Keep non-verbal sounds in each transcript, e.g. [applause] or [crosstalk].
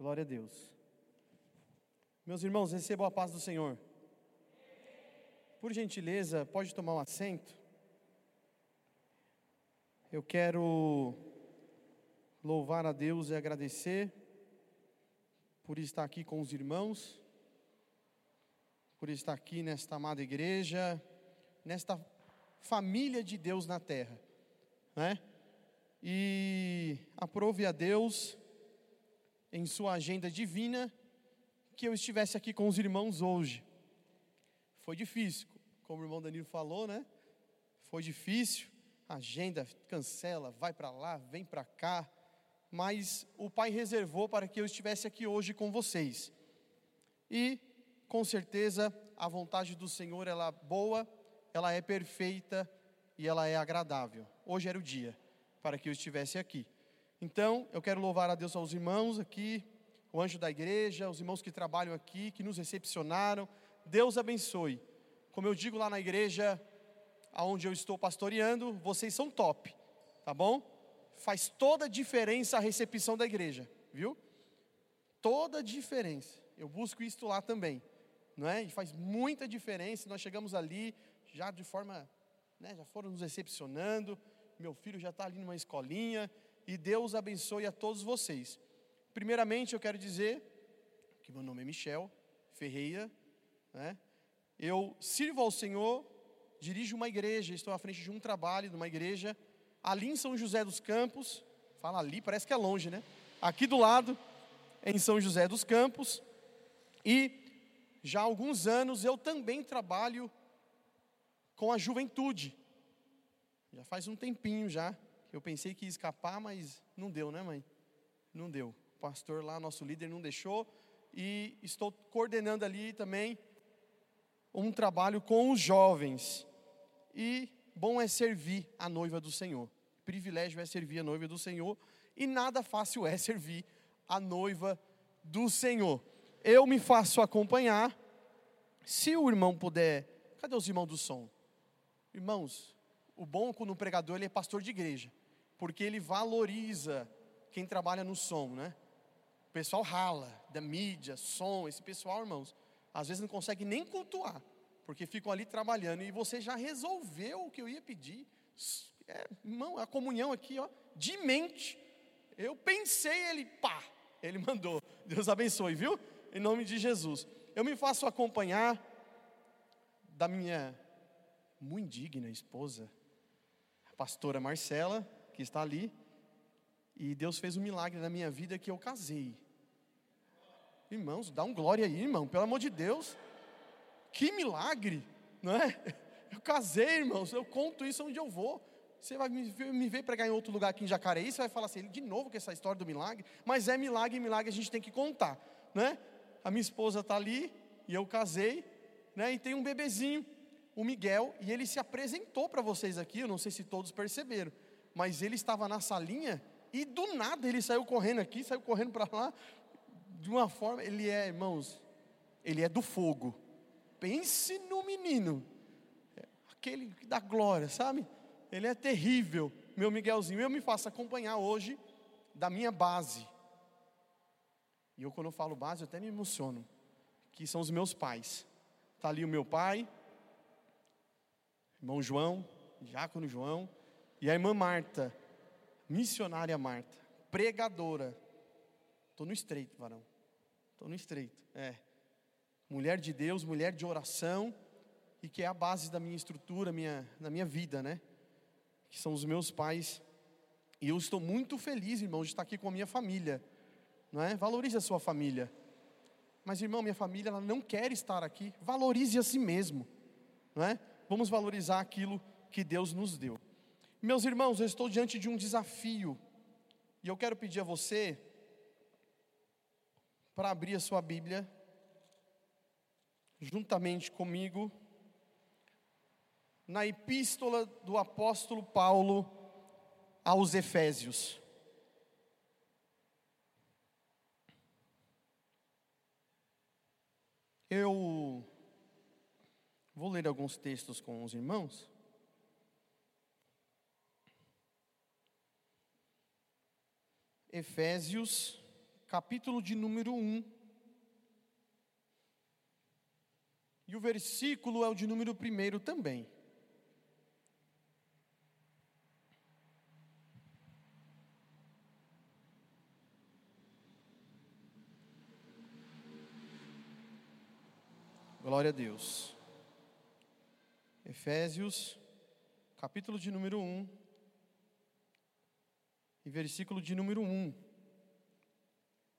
Glória a Deus. Meus irmãos, recebam a paz do Senhor. Por gentileza, pode tomar um assento. Eu quero louvar a Deus e agradecer por estar aqui com os irmãos, por estar aqui nesta amada igreja, nesta família de Deus na terra, né? E aprove a Deus em sua agenda divina que eu estivesse aqui com os irmãos hoje. Foi difícil, como o irmão Danilo falou, né? Foi difícil, agenda cancela, vai para lá, vem para cá, mas o Pai reservou para que eu estivesse aqui hoje com vocês. E com certeza a vontade do Senhor ela é boa, ela é perfeita e ela é agradável. Hoje era o dia para que eu estivesse aqui. Então, eu quero louvar a Deus aos irmãos aqui, o anjo da igreja, os irmãos que trabalham aqui, que nos recepcionaram. Deus abençoe. Como eu digo lá na igreja, aonde eu estou pastoreando, vocês são top, tá bom? Faz toda a diferença a recepção da igreja, viu? Toda a diferença. Eu busco isso lá também, não é? E faz muita diferença. Nós chegamos ali já de forma, né, já foram nos recepcionando. Meu filho já está ali numa escolinha e Deus abençoe a todos vocês. Primeiramente, eu quero dizer que meu nome é Michel Ferreira, né? Eu sirvo ao Senhor, dirijo uma igreja, estou à frente de um trabalho de uma igreja ali em São José dos Campos. Fala ali, parece que é longe, né? Aqui do lado, em São José dos Campos. E já há alguns anos eu também trabalho com a juventude. Já faz um tempinho já. Eu pensei que ia escapar, mas não deu, né, mãe? Não deu. O pastor lá, nosso líder, não deixou. E estou coordenando ali também um trabalho com os jovens. E bom é servir a noiva do Senhor. Privilégio é servir a noiva do Senhor. E nada fácil é servir a noiva do Senhor. Eu me faço acompanhar. Se o irmão puder. Cadê os irmãos do som? Irmãos, o bom quando o pregador ele é pastor de igreja porque ele valoriza quem trabalha no som, né? O pessoal rala, da mídia, som, esse pessoal, irmãos, às vezes não consegue nem cultuar, porque ficam ali trabalhando e você já resolveu o que eu ia pedir. É, irmão, a comunhão aqui, ó, de mente. Eu pensei, ele, pá, ele [laughs] mandou. Deus abençoe, viu? Em nome de Jesus. Eu me faço acompanhar da minha muito digna esposa, a pastora Marcela, que está ali. E Deus fez um milagre na minha vida que eu casei. Irmãos, dá um glória aí, irmão, pelo amor de Deus. Que milagre, não é? [laughs] Eu casei, irmãos, eu conto isso onde eu vou. Você vai me ver, me ver pregar em outro lugar aqui em Jacareí, você vai falar assim, de novo com essa história do milagre, mas é milagre, milagre a gente tem que contar, né? A minha esposa está ali e eu casei, né? E tem um bebezinho, o Miguel, e ele se apresentou para vocês aqui, eu não sei se todos perceberam mas ele estava na salinha e do nada ele saiu correndo aqui, saiu correndo para lá, de uma forma, ele é, irmãos, ele é do fogo. Pense no menino, aquele da glória, sabe? Ele é terrível, meu Miguelzinho. Eu me faço acompanhar hoje da minha base. E eu, quando eu falo base, eu até me emociono. Que são os meus pais. Está ali o meu pai, irmão João, Diácono João, e a irmã Marta, missionária Marta, pregadora. Estou no estreito, varão. Estou no estreito. É. Mulher de Deus, mulher de oração, e que é a base da minha estrutura, minha, da minha vida, né? Que são os meus pais. E eu estou muito feliz, irmão, de estar aqui com a minha família. Não é? Valorize a sua família. Mas, irmão, minha família ela não quer estar aqui. Valorize a si mesmo. Não é? Vamos valorizar aquilo que Deus nos deu. Meus irmãos, eu estou diante de um desafio, e eu quero pedir a você para abrir a sua Bíblia, juntamente comigo, na epístola do apóstolo Paulo aos Efésios. Eu vou ler alguns textos com os irmãos. Efésios, capítulo de número 1. E o versículo é o de número 1 também. Glória a Deus. Efésios, capítulo de número 1, versículo de número 1.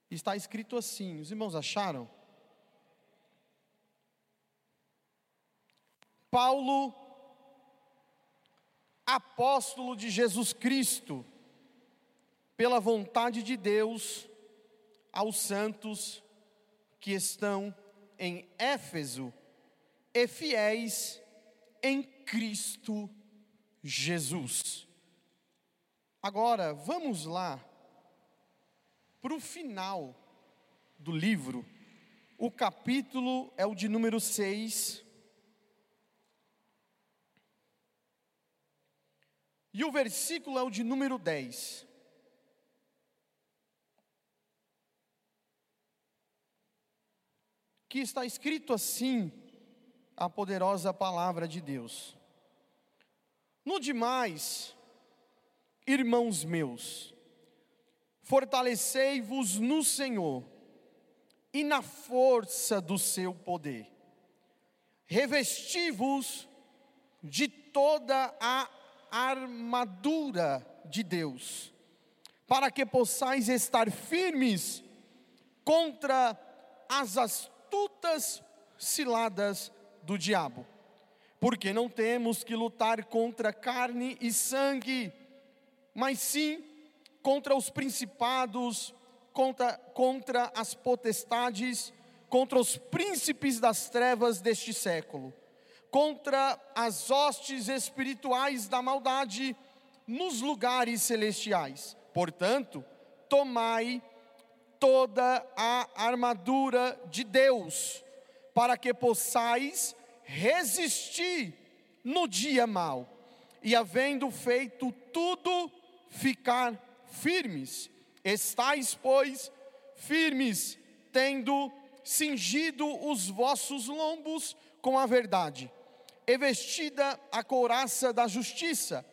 Está escrito assim: os irmãos acharam? Paulo, apóstolo de Jesus Cristo, pela vontade de Deus, aos santos que estão em Éfeso e fiéis em Cristo Jesus. Agora, vamos lá para o final do livro. O capítulo é o de número 6. E o versículo é o de número 10. Que está escrito assim: a poderosa palavra de Deus. No demais, irmãos meus, fortalecei-vos no Senhor e na força do seu poder. Revesti-vos de toda a armadura de Deus, para que possais estar firmes contra as astutas ciladas do diabo. Porque não temos que lutar contra carne e sangue, mas sim contra os principados, contra, contra as potestades, contra os príncipes das trevas deste século, contra as hostes espirituais da maldade nos lugares celestiais. Portanto, tomai toda a armadura de Deus para que possais resistir no dia mau, e havendo feito tudo, ficar firmes. Estais, pois, firmes, tendo cingido os vossos lombos com a verdade, e vestida a couraça da justiça,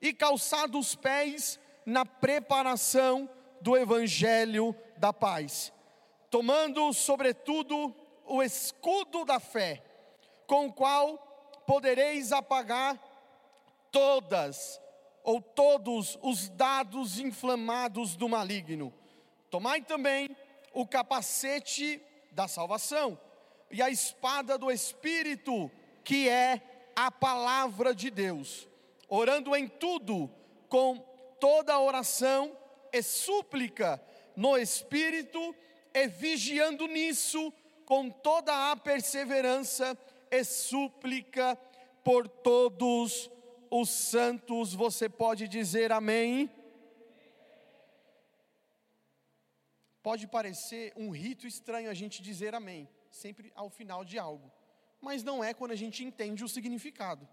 e calçado os pés na preparação do evangelho da paz, tomando, sobretudo, o escudo da fé, com o qual podereis apagar todas ou todos os dados inflamados do maligno. Tomai também o capacete da salvação e a espada do Espírito, que é a palavra de Deus, orando em tudo com toda oração e súplica no Espírito e vigiando nisso com toda a perseverança e súplica por todos os santos. Você pode dizer amém? Pode parecer um rito estranho a gente dizer amém, sempre ao final de algo, mas não é quando a gente entende o significado.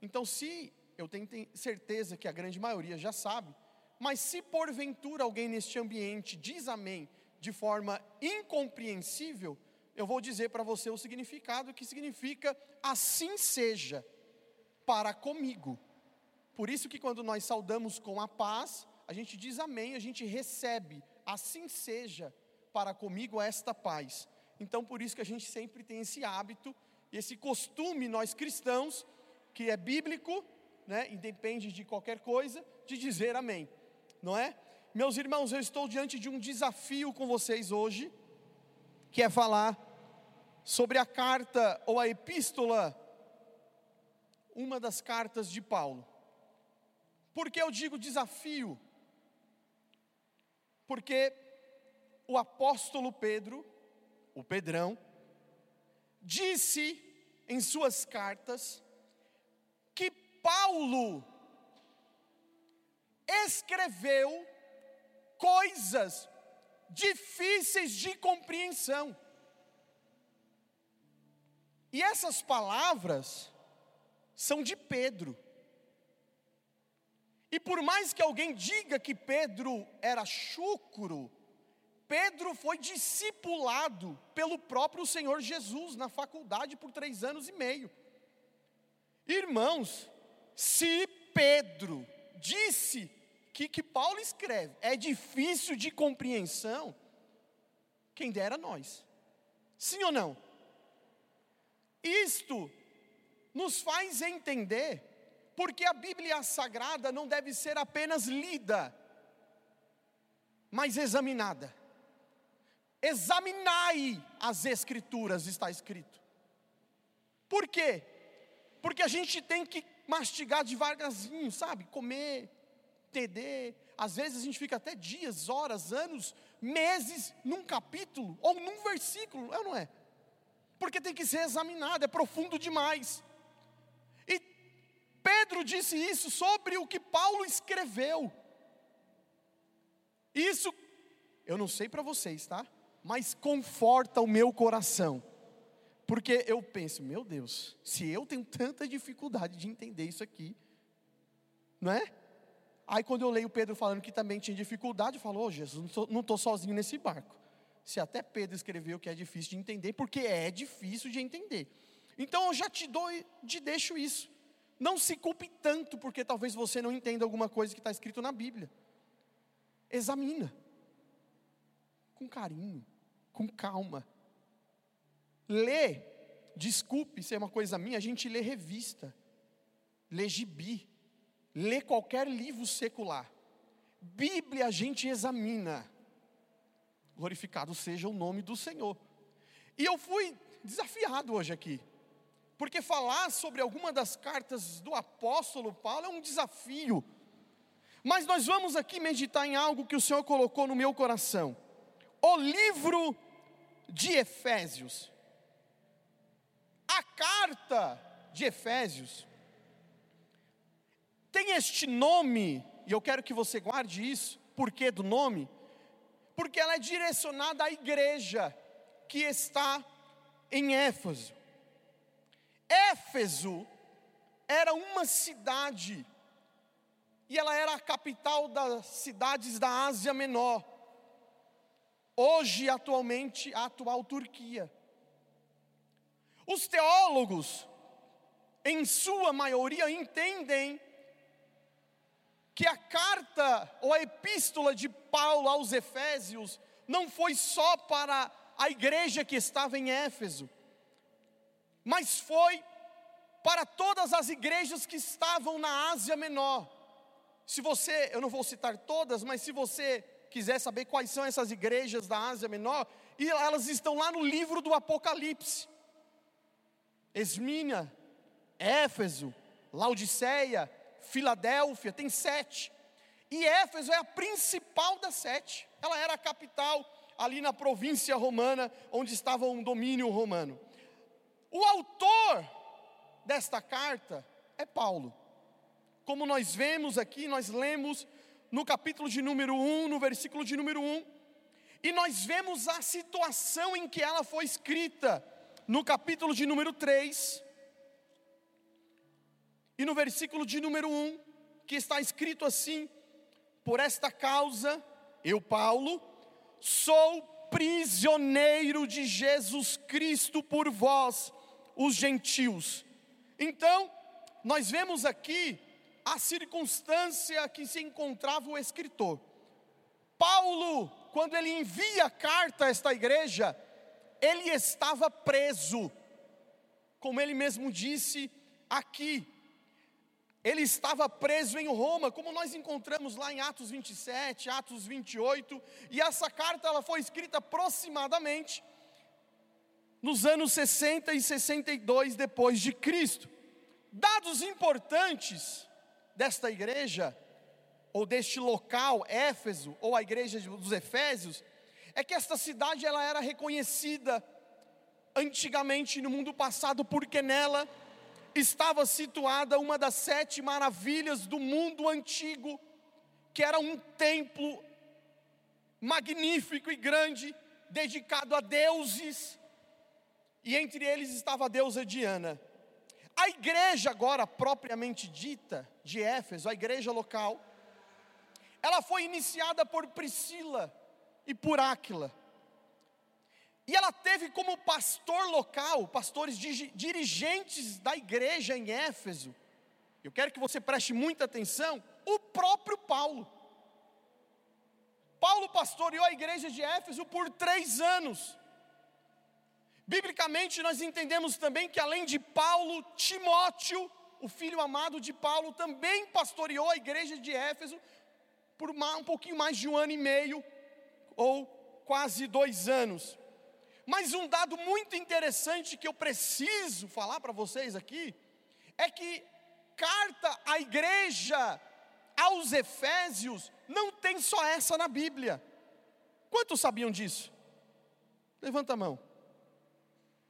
Então, se eu tenho certeza que a grande maioria já sabe, mas se porventura alguém neste ambiente diz amém de forma incompreensível, eu vou dizer para você o significado que significa assim seja para comigo. Por isso que quando nós saudamos com a paz, a gente diz amém, a gente recebe, assim seja para comigo esta paz. Então por isso que a gente sempre tem esse hábito, esse costume nós cristãos, que é bíblico, né, independe de qualquer coisa, de dizer amém. Não é? Meus irmãos, eu estou diante de um desafio com vocês hoje que é falar sobre a carta ou a epístola, uma das cartas de Paulo. Por que eu digo desafio? Porque o apóstolo Pedro, o Pedrão, disse em suas cartas que Paulo escreveu coisas difíceis de compreensão. E essas palavras são de Pedro. E por mais que alguém diga que Pedro era chucro, Pedro foi discipulado pelo próprio Senhor Jesus na faculdade por três anos e meio. Irmãos, se Pedro disse que que Paulo escreve é difícil de compreensão, quem dera nós. Sim ou não? Isto nos faz entender porque a Bíblia Sagrada não deve ser apenas lida, mas examinada. Examinai as Escrituras, está escrito. Por quê? Porque a gente tem que mastigar devagarzinho, sabe? Comer, entender. Às vezes a gente fica até dias, horas, anos, meses num capítulo ou num versículo, é ou não é? Porque tem que ser examinado, é profundo demais. Pedro disse isso sobre o que Paulo escreveu. Isso, eu não sei para vocês, tá? Mas conforta o meu coração. Porque eu penso, meu Deus, se eu tenho tanta dificuldade de entender isso aqui, não é? Aí quando eu leio Pedro falando que também tinha dificuldade, eu falo, oh, Jesus, não estou sozinho nesse barco. Se até Pedro escreveu que é difícil de entender, porque é difícil de entender. Então eu já te dou, te deixo isso. Não se culpe tanto, porque talvez você não entenda alguma coisa que está escrito na Bíblia. Examina. Com carinho, com calma. Lê, desculpe se é uma coisa minha, a gente lê revista, lê gibi, lê qualquer livro secular. Bíblia a gente examina. Glorificado seja o nome do Senhor. E eu fui desafiado hoje aqui, porque falar sobre alguma das cartas do apóstolo Paulo é um desafio. Mas nós vamos aqui meditar em algo que o Senhor colocou no meu coração. O livro de Efésios. A carta de Efésios tem este nome, e eu quero que você guarde isso, por que do nome? Porque ela é direcionada à igreja que está em Éfeso. Éfeso era uma cidade, e ela era a capital das cidades da Ásia Menor. Hoje, atualmente, a atual Turquia. Os teólogos, em sua maioria, entendem que a carta ou a epístola de Paulo aos Efésios não foi só para a igreja que estava em Éfeso, mas foi para todas as igrejas que estavam na Ásia Menor. Se você, eu não vou citar todas, mas se você quiser saber quais são essas igrejas da Ásia Menor, e elas estão lá no livro do Apocalipse. Esmina, Éfeso, Laodiceia, Filadélfia, tem sete. E Éfeso é a principal das sete. Ela era a capital ali na província romana, onde estava um domínio romano. O autor desta carta é Paulo. Como nós vemos aqui, nós lemos no capítulo de número 1, no versículo de número 1, e nós vemos a situação em que ela foi escrita, no capítulo de número 3, e no versículo de número 1, que está escrito assim: Por esta causa, eu, Paulo, sou prisioneiro de Jesus Cristo por vós, os gentios. Então, nós vemos aqui a circunstância que se encontrava o escritor. Paulo, quando ele envia a carta a esta igreja, ele estava preso, como ele mesmo disse aqui, ele estava preso em Roma, como nós encontramos lá em Atos 27, Atos 28, e essa carta ela foi escrita aproximadamente nos anos 60 e 62 depois de Cristo. Dados importantes desta igreja ou deste local, Éfeso, ou a igreja dos Efésios, é que esta cidade ela era reconhecida antigamente no mundo passado porque nela estava situada uma das sete maravilhas do mundo antigo, que era um templo magnífico e grande, dedicado a deuses, e entre eles estava a deusa Diana. A igreja, agora propriamente dita, de Éfeso, a igreja local, ela foi iniciada por Priscila e por Áquila. E ela teve como pastor local, pastores dirigentes da igreja em Éfeso. Eu quero que você preste muita atenção, o próprio Paulo. Paulo pastoreou a igreja de Éfeso por três anos. Biblicamente, nós entendemos também que além de Paulo, Timóteo, o filho amado de Paulo, também pastoreou a igreja de Éfeso por um pouquinho mais de um ano e meio, ou quase dois anos. Mas um dado muito interessante que eu preciso falar para vocês aqui, é que carta à igreja aos Efésios não tem só essa na Bíblia. Quantos sabiam disso? Levanta a mão.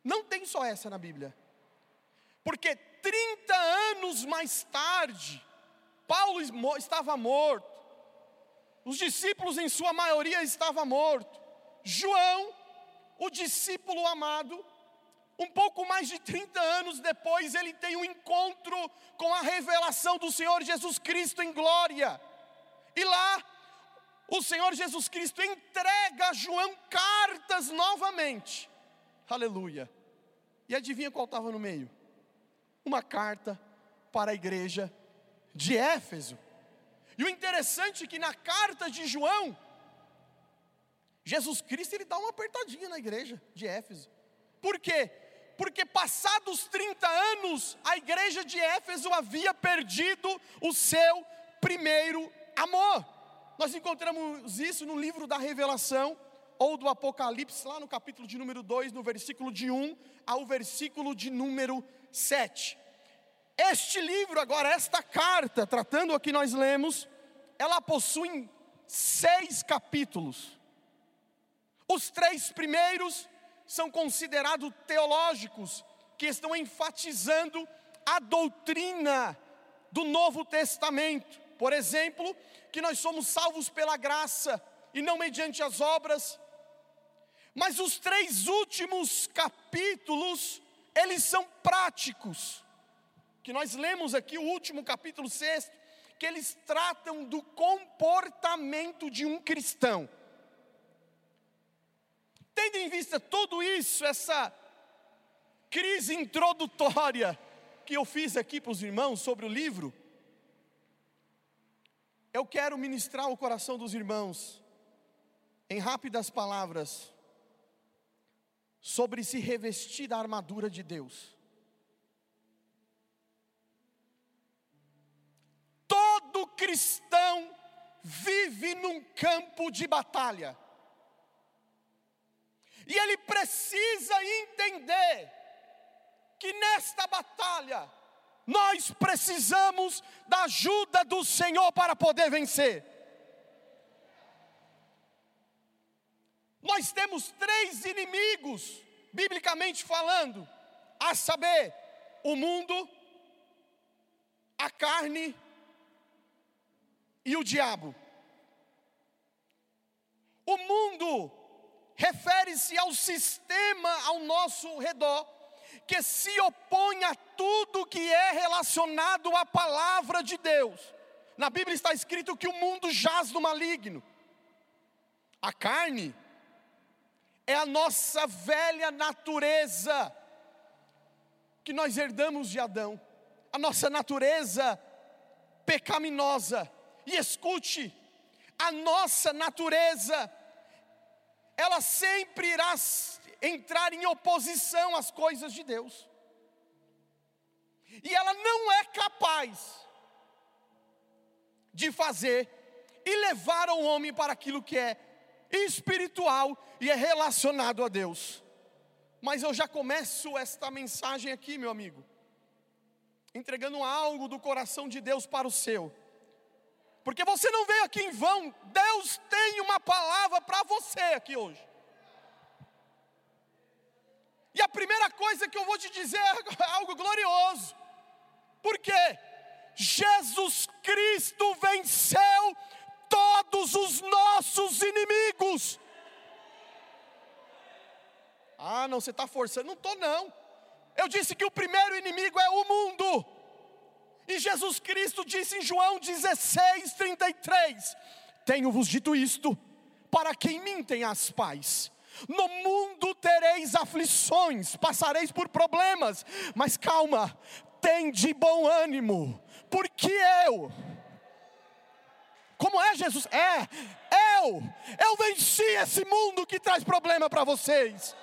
Não tem só essa na Bíblia. Porque 30 anos mais tarde, Paulo estava morto, os discípulos, em sua maioria, estavam mortos. João, o discípulo amado, um pouco mais de 30 anos depois, ele tem um encontro com a revelação do Senhor Jesus Cristo em glória. E lá, o Senhor Jesus Cristo entrega a João cartas novamente. Aleluia. E adivinha qual estava no meio? Uma carta para a igreja de Éfeso. E o interessante é que na carta de João, Jesus Cristo ele dá uma apertadinha na igreja de Éfeso. Por quê? Porque passados 30 anos, a igreja de Éfeso havia perdido o seu primeiro amor. Nós encontramos isso no livro da Revelação ou do Apocalipse, lá no capítulo de número 2, no versículo de 1 ao versículo de número 7. Este livro, agora, esta carta, tratando aqui nós lemos, ela possui seis capítulos. Os três primeiros são considerados teológicos, que estão enfatizando a doutrina do Novo Testamento. Por exemplo, que nós somos salvos pela graça e não mediante as obras. Mas os três últimos capítulos, eles são práticos que nós lemos aqui, o último capítulo sexto, que eles tratam do comportamento de um cristão. Tendo em vista tudo isso, essa crise introdutória que eu fiz aqui para os irmãos sobre o livro, eu quero ministrar o coração dos irmãos em rápidas palavras sobre se revestir da armadura de Deus. Todo cristão vive num campo de batalha. E ele precisa entender que nesta batalha nós precisamos da ajuda do Senhor para poder vencer. Nós temos três inimigos, biblicamente falando, a saber, o mundo, a carne e o diabo. O mundo refere-se ao sistema ao nosso redor que se opõe a tudo que é relacionado à palavra de Deus. Na Bíblia está escrito que o mundo jaz no maligno. A carne é a nossa velha natureza que nós herdamos de Adão, a nossa natureza pecaminosa e escute, a nossa natureza, ela sempre irá entrar em oposição às coisas de Deus. E ela não é capaz de fazer e levar o homem para aquilo que é espiritual e é relacionado a Deus. Mas eu já começo esta mensagem aqui, meu amigo, entregando algo do coração de Deus para o seu. Porque você não veio aqui em vão. Deus tem uma palavra para você aqui hoje. E a primeira coisa que eu vou te dizer é [laughs] algo glorioso. Porque Jesus Cristo venceu todos os nossos inimigos. Ah, não, você está forçando. Não estou, não. Eu disse que o primeiro inimigo é o mundo. E Jesus Cristo disse em João 16, 33: Tenho-vos dito isto, para quem mintem as pais. No mundo tereis aflições, passareis por problemas, mas calma, tem de bom ânimo, porque eu, como é Jesus? É, eu, eu venci esse mundo que traz problema para vocês.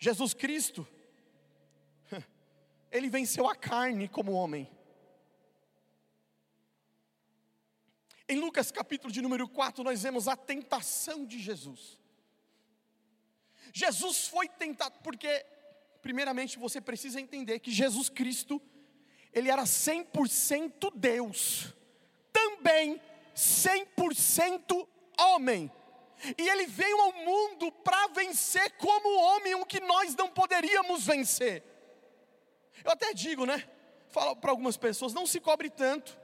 Jesus Cristo, [laughs] ele venceu a carne como homem. Em Lucas capítulo de número 4, nós vemos a tentação de Jesus. Jesus foi tentado, porque, primeiramente, você precisa entender que Jesus Cristo, ele era 100% Deus, também 100% homem. E ele veio ao mundo para vencer como homem o que nós não poderíamos vencer. Eu até digo, né? Falo para algumas pessoas, não se cobre tanto.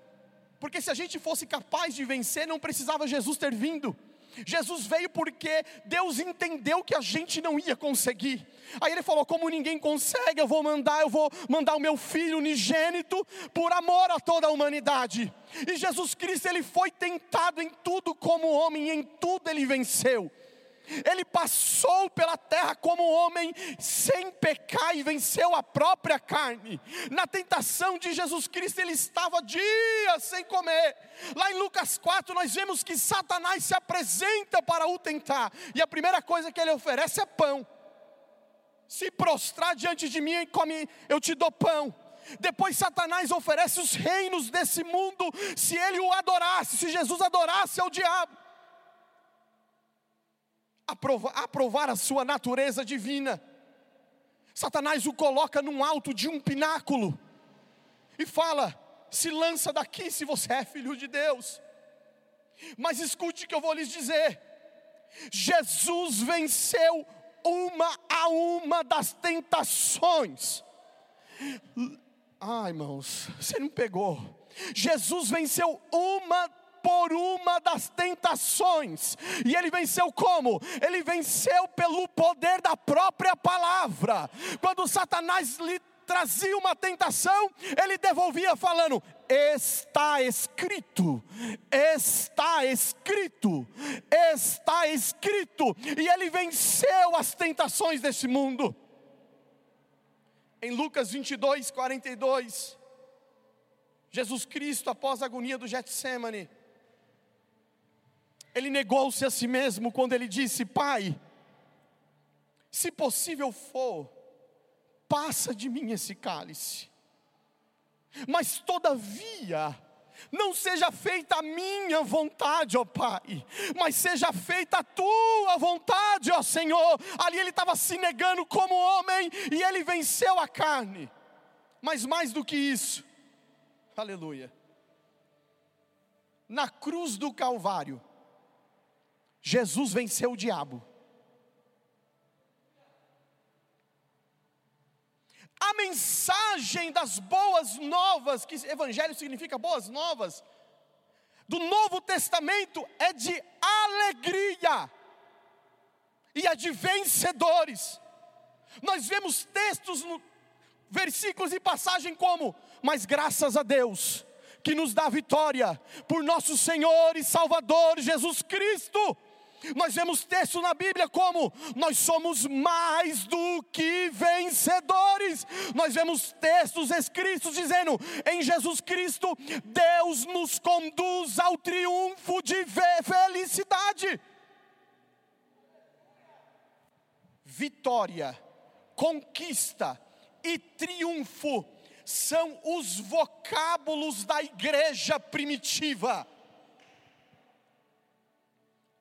Porque se a gente fosse capaz de vencer, não precisava Jesus ter vindo. Jesus veio porque Deus entendeu que a gente não ia conseguir. Aí ele falou: como ninguém consegue, eu vou mandar, eu vou mandar o meu filho unigênito por amor a toda a humanidade. E Jesus Cristo ele foi tentado em tudo como homem, e em tudo ele venceu. Ele passou pela terra como homem sem pecar e venceu a própria carne. Na tentação de Jesus Cristo, ele estava dias sem comer. Lá em Lucas 4, nós vemos que Satanás se apresenta para o tentar, e a primeira coisa que ele oferece é pão. Se prostrar diante de mim e come, eu te dou pão. Depois Satanás oferece os reinos desse mundo, se ele o adorasse, se Jesus adorasse ao diabo aprovar, aprovar a sua natureza divina. Satanás o coloca num alto de um pináculo e fala: se lança daqui se você é filho de Deus. Mas escute o que eu vou lhes dizer: Jesus venceu uma a uma das tentações. Ah, irmãos, você não pegou. Jesus venceu uma por uma das tentações. E ele venceu como? Ele venceu pelo poder da própria palavra. Quando Satanás lhe trazia uma tentação, ele devolvia falando: Está escrito, está escrito, está escrito, e ele venceu as tentações desse mundo. Em Lucas 22, 42, Jesus Cristo, após a agonia do Getsemane, ele negou-se a si mesmo quando ele disse: Pai, se possível for, passa de mim esse cálice, mas todavia, não seja feita a minha vontade, ó Pai, mas seja feita a tua vontade, ó Senhor. Ali ele estava se negando como homem e ele venceu a carne. Mas mais do que isso, aleluia. Na cruz do Calvário, Jesus venceu o diabo. A mensagem das boas novas, que evangelho significa boas novas, do Novo Testamento é de alegria e é de vencedores. Nós vemos textos, versículos e passagem como: Mas graças a Deus que nos dá vitória por nosso Senhor e Salvador Jesus Cristo. Nós vemos texto na Bíblia como nós somos mais do que vencedores. Nós vemos textos escritos dizendo: em Jesus Cristo, Deus nos conduz ao triunfo de felicidade. Vitória, conquista e triunfo são os vocábulos da igreja primitiva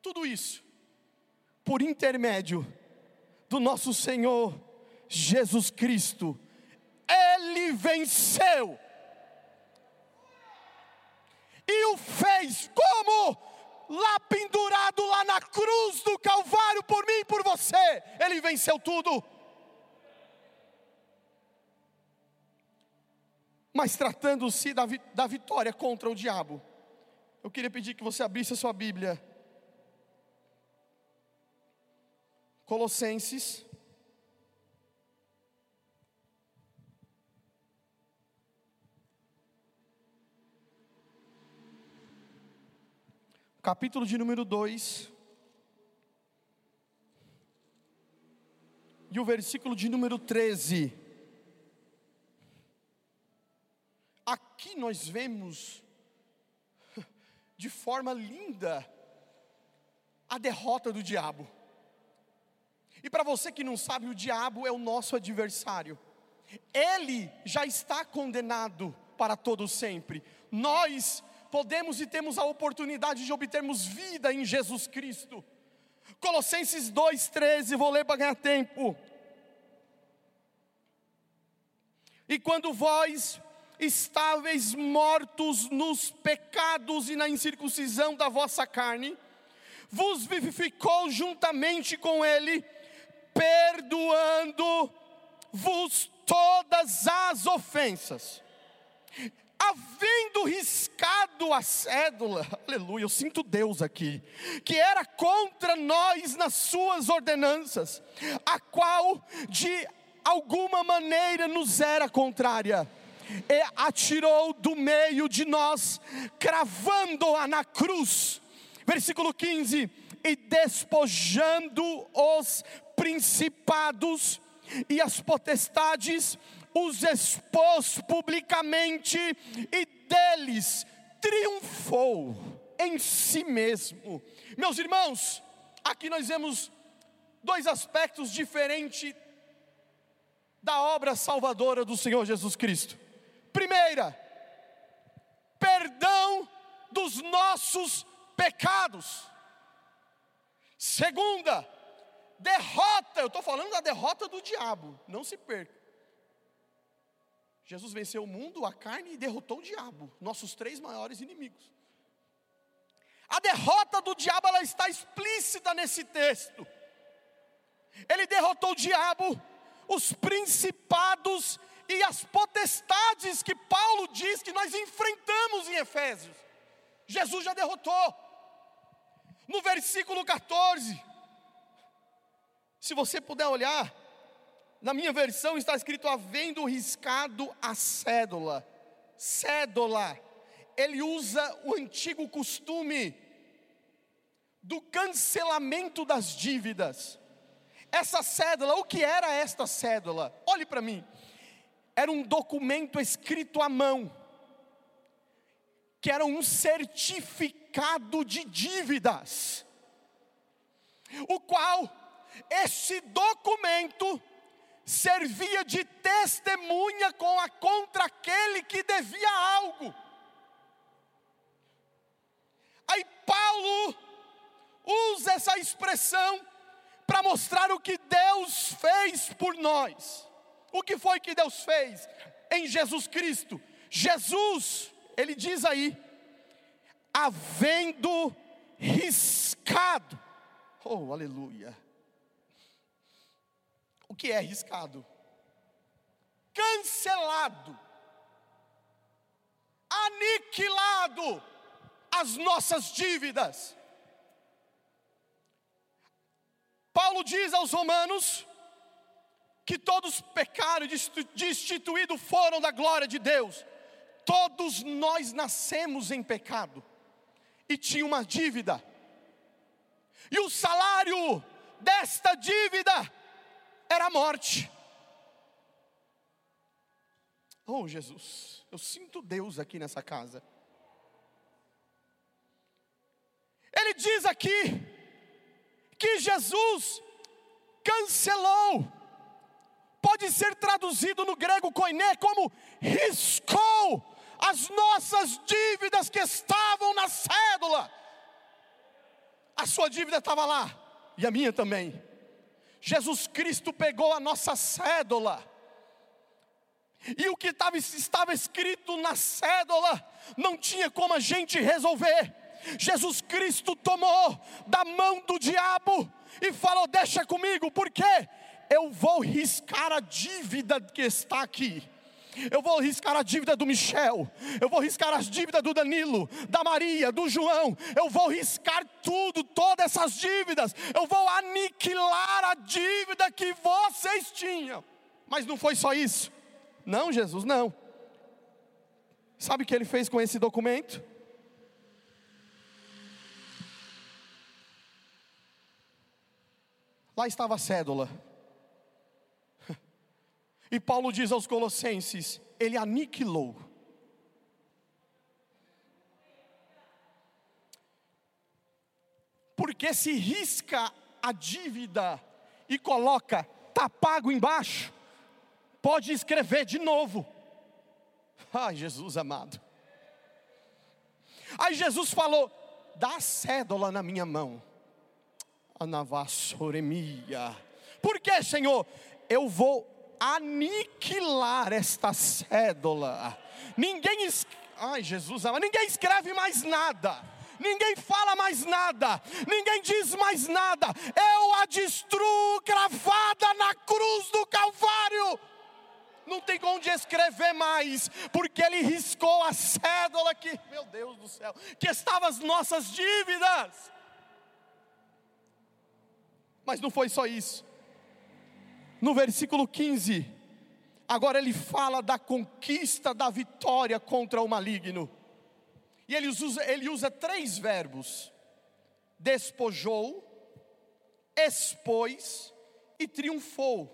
tudo isso por intermédio do nosso Senhor Jesus Cristo. Ele venceu e o fez como? Lá pendurado lá na cruz do Calvário por mim e por você. Ele venceu tudo. Mas tratando-se da, da vitória contra o diabo, eu queria pedir que você abrisse a sua Bíblia Colossenses. capítulo de número 2, e o versículo de número 13. Aqui nós vemos, [laughs] de forma linda, a derrota do diabo. E para você que não sabe, o diabo é o nosso adversário. Ele já está condenado para todo sempre. Nós podemos e temos a oportunidade de obtermos vida em Jesus Cristo. Colossenses 2,13, vou ler para ganhar tempo. E quando vós estáveis mortos nos pecados e na incircuncisão da vossa carne, vos vivificou juntamente com Ele, perdoando-vos todas as ofensas havendo riscado a cédula, [laughs] aleluia, eu sinto Deus aqui, que era contra nós nas suas ordenanças, a qual de alguma maneira nos era contrária, e atirou do meio de nós, cravando-a na cruz. Versículo 15: e despojando os principados e as potestades, os expôs publicamente e deles triunfou em si mesmo. Meus irmãos, aqui nós vemos dois aspectos diferentes da obra salvadora do Senhor Jesus Cristo. Primeira, perdão dos nossos pecados. Segunda, derrota, eu estou falando da derrota do diabo, não se perca. Jesus venceu o mundo, a carne e derrotou o diabo, nossos três maiores inimigos. A derrota do diabo ela está explícita nesse texto. Ele derrotou o diabo, os principados e as potestades que Paulo diz que nós enfrentamos em Efésios. Jesus já derrotou. No versículo 14, se você puder olhar, na minha versão está escrito havendo riscado a cédula. Cédula. Ele usa o antigo costume do cancelamento das dívidas. Essa cédula, o que era esta cédula? Olhe para mim. Era um documento escrito à mão, que era um certificado de dívidas, o qual esse documento servia de testemunha com a, contra aquele que devia algo. Aí Paulo usa essa expressão para mostrar o que Deus fez por nós. O que foi que Deus fez em Jesus Cristo? Jesus, ele diz aí, havendo riscado, oh aleluia, o que é arriscado? Cancelado, aniquilado as nossas dívidas. Paulo diz aos Romanos que todos pecaram e destituídos foram da glória de Deus. Todos nós nascemos em pecado e tinha uma dívida. E o salário desta dívida era a morte. Oh, Jesus, eu sinto Deus aqui nessa casa. Ele diz aqui que Jesus cancelou, pode ser traduzido no grego koiné como riscou as nossas dívidas que estavam na cédula. A sua dívida estava lá, e a minha também. Jesus Cristo pegou a nossa cédula, e o que estava, estava escrito na cédula, não tinha como a gente resolver. Jesus Cristo tomou da mão do diabo e falou: Deixa comigo, porque eu vou riscar a dívida que está aqui eu vou riscar a dívida do Michel. Eu vou riscar as dívidas do Danilo, da Maria, do João. Eu vou riscar tudo, todas essas dívidas. Eu vou aniquilar a dívida que vocês tinham. Mas não foi só isso. Não, Jesus, não. Sabe o que ele fez com esse documento? Lá estava a cédula e Paulo diz aos Colossenses: Ele aniquilou. Porque se risca a dívida e coloca, está pago embaixo, pode escrever de novo. Ai, Jesus amado. Aí Jesus falou: dá a cédula na minha mão. Anavassoremia. Por que, Senhor? Eu vou aniquilar esta cédula. Ninguém, ai Jesus, ninguém escreve mais nada. Ninguém fala mais nada, ninguém diz mais nada. Eu a destruo cravada na cruz do Calvário. Não tem onde escrever mais, porque ele riscou a cédula que, meu Deus do céu, que estava as nossas dívidas. Mas não foi só isso. No versículo 15, agora ele fala da conquista da vitória contra o maligno. E ele usa, ele usa três verbos: despojou, expôs e triunfou.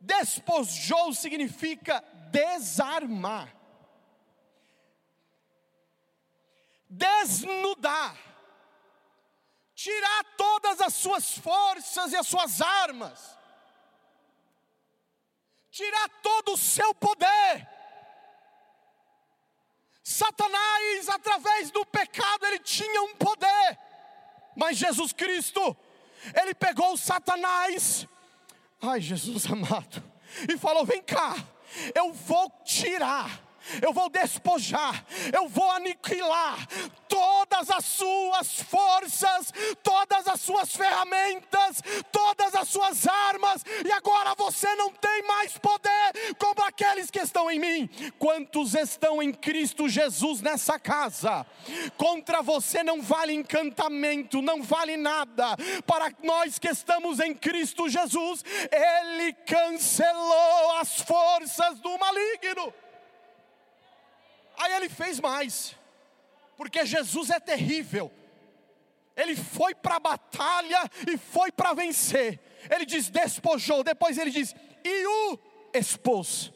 Despojou significa desarmar, desnudar, tirar todas as suas forças e as suas armas, tirar todo o seu poder. Satanás, através do pecado, ele tinha um poder, mas Jesus Cristo, ele pegou Satanás, ai Jesus amado, e falou: vem cá, eu vou tirar eu vou despojar, eu vou aniquilar todas as suas forças, todas as suas ferramentas, todas as suas armas, e agora você não tem mais poder como aqueles que estão em mim. Quantos estão em Cristo Jesus nessa casa? Contra você não vale encantamento, não vale nada. Para nós que estamos em Cristo Jesus, Ele cancelou as forças do maligno. Aí ele fez mais, porque Jesus é terrível. Ele foi para a batalha e foi para vencer. Ele diz: despojou. Depois ele diz: e o expôs.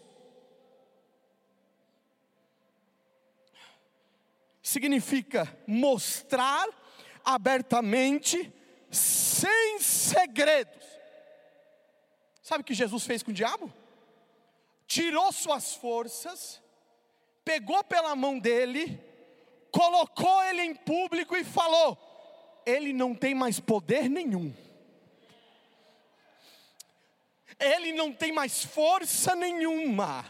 Significa mostrar abertamente, sem segredos. Sabe o que Jesus fez com o diabo? Tirou suas forças pegou pela mão dele, colocou ele em público e falou: ele não tem mais poder nenhum. Ele não tem mais força nenhuma.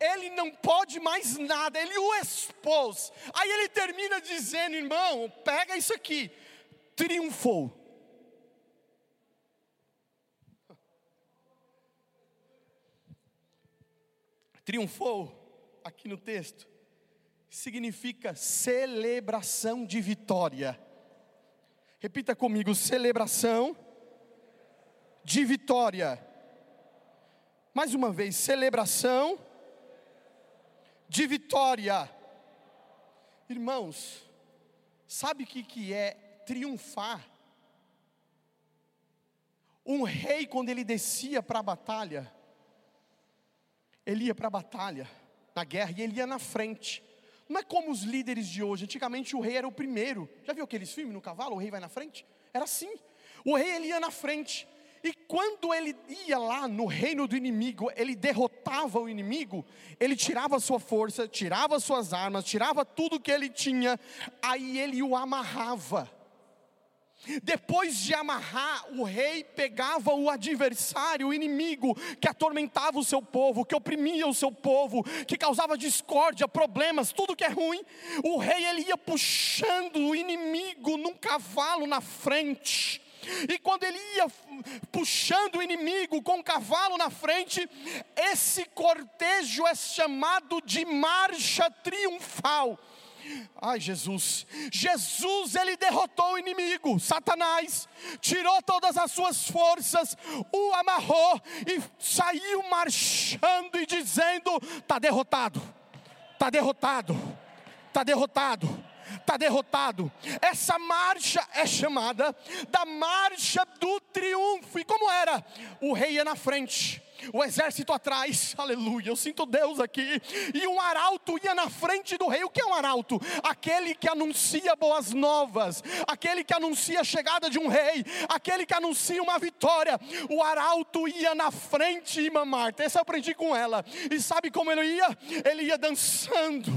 Ele não pode mais nada, ele o expôs. Aí ele termina dizendo: irmão, pega isso aqui. Triunfou. Triunfou aqui no texto significa celebração de vitória. Repita comigo: celebração de vitória. Mais uma vez, celebração de vitória. Irmãos, sabe o que, que é triunfar? Um rei, quando ele descia para a batalha, ele ia para a batalha na guerra e ele ia na frente. Não é como os líderes de hoje. Antigamente o rei era o primeiro. Já viu aqueles filmes no cavalo? O rei vai na frente? Era assim. O rei ele ia na frente. E quando ele ia lá no reino do inimigo, ele derrotava o inimigo, ele tirava sua força, tirava suas armas, tirava tudo que ele tinha, aí ele o amarrava. Depois de amarrar, o rei pegava o adversário, o inimigo que atormentava o seu povo, que oprimia o seu povo, que causava discórdia, problemas, tudo que é ruim. O rei ele ia puxando o inimigo num cavalo na frente. E quando ele ia puxando o inimigo com o cavalo na frente, esse cortejo é chamado de marcha triunfal. Ai, Jesus. Jesus, ele derrotou o inimigo, Satanás, tirou todas as suas forças, o amarrou e saiu marchando e dizendo: está derrotado, está derrotado, está derrotado. está derrotado. Essa marcha é chamada da marcha do triunfo. E como era? O rei ia na frente o exército atrás, aleluia, eu sinto Deus aqui, e um arauto ia na frente do rei. O que é um arauto? Aquele que anuncia boas novas, aquele que anuncia a chegada de um rei, aquele que anuncia uma vitória. O arauto ia na frente, irmã Marta, essa eu aprendi com ela, e sabe como ele ia? Ele ia dançando,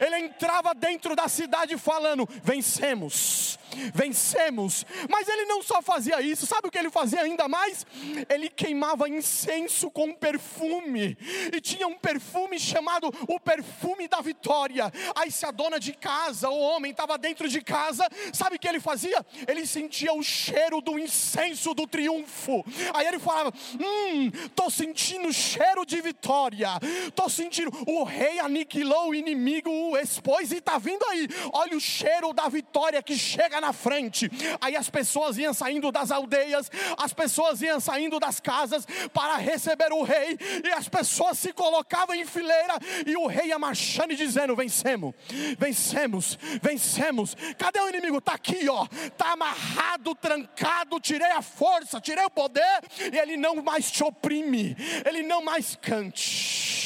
ele entrava dentro da cidade falando: vencemos vencemos. Mas ele não só fazia isso, sabe o que ele fazia ainda mais? Ele queimava incenso com perfume, e tinha um perfume chamado o perfume da vitória. Aí, se a dona de casa, o homem, estava dentro de casa, sabe o que ele fazia? Ele sentia o cheiro do incenso do triunfo. Aí ele falava: Hum, estou sentindo o cheiro de vitória, estou sentindo, o rei aniquilou o inimigo, o expôs e está vindo aí. Olha o cheiro da vitória que chega na frente. Aí as pessoas iam saindo das aldeias, as pessoas iam saindo das casas para receber o rei, e as pessoas se colocavam em fileira, e o rei ia marchando e dizendo: Vencemos, vencemos, vencemos. Cadê o inimigo? Está aqui, ó, está amarrado, trancado. Tirei a força, tirei o poder, e ele não mais te oprime, ele não mais cante.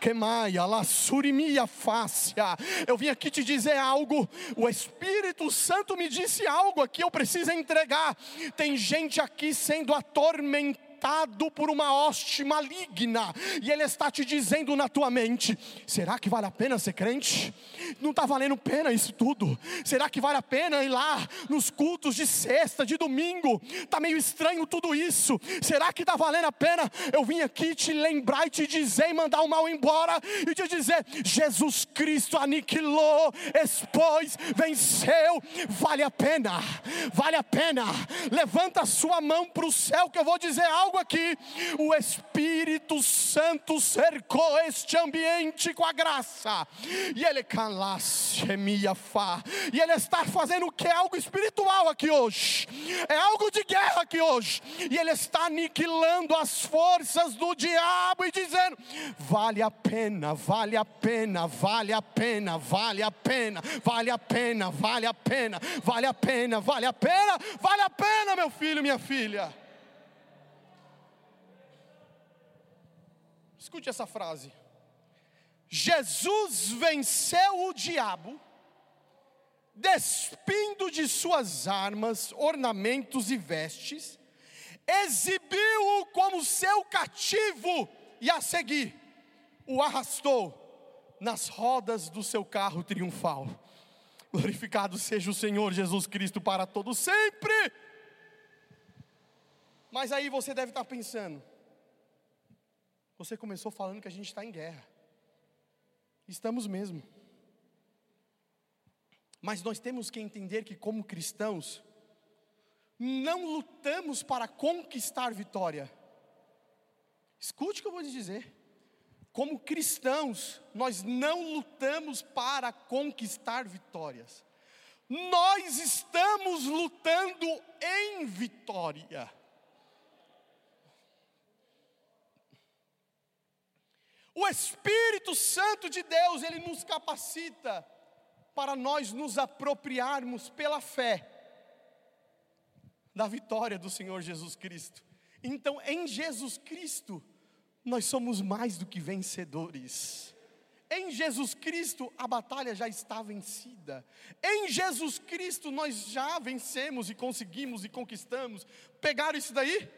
Quemaia, surimi fácia. Eu vim aqui te dizer algo. O Espírito Santo me disse algo aqui, eu preciso entregar. Tem gente aqui sendo atormentada por uma hoste maligna, e Ele está te dizendo na tua mente: será que vale a pena ser crente? Não está valendo pena isso tudo? Será que vale a pena ir lá nos cultos de sexta, de domingo? Está meio estranho tudo isso. Será que está valendo a pena? Eu vim aqui te lembrar e te dizer, e mandar o mal embora, e te dizer: Jesus Cristo aniquilou, expôs, venceu. Vale a pena, vale a pena. Levanta a sua mão para o céu, que eu vou dizer algo algo aqui. O Espírito Santo cercou este ambiente com a graça. E ele e ele está fazendo o que é algo espiritual aqui hoje. É algo de guerra aqui hoje. E ele está aniquilando as forças do diabo e dizendo: vale a pena, vale a pena, vale a pena, vale a pena, vale a pena, vale a pena, vale a pena, vale a pena, vale a pena, meu filho, minha filha. Escute essa frase. Jesus venceu o diabo, despindo de suas armas, ornamentos e vestes, exibiu-o como seu cativo e a seguir o arrastou nas rodas do seu carro triunfal. [laughs] Glorificado seja o Senhor Jesus Cristo para todo sempre. Mas aí você deve estar pensando, você começou falando que a gente está em guerra. Estamos mesmo. Mas nós temos que entender que, como cristãos, não lutamos para conquistar vitória. Escute o que eu vou lhe dizer. Como cristãos, nós não lutamos para conquistar vitórias. Nós estamos lutando em vitória. O Espírito Santo de Deus, ele nos capacita para nós nos apropriarmos pela fé da vitória do Senhor Jesus Cristo. Então, em Jesus Cristo, nós somos mais do que vencedores. Em Jesus Cristo a batalha já está vencida. Em Jesus Cristo nós já vencemos e conseguimos e conquistamos. Pegaram isso daí?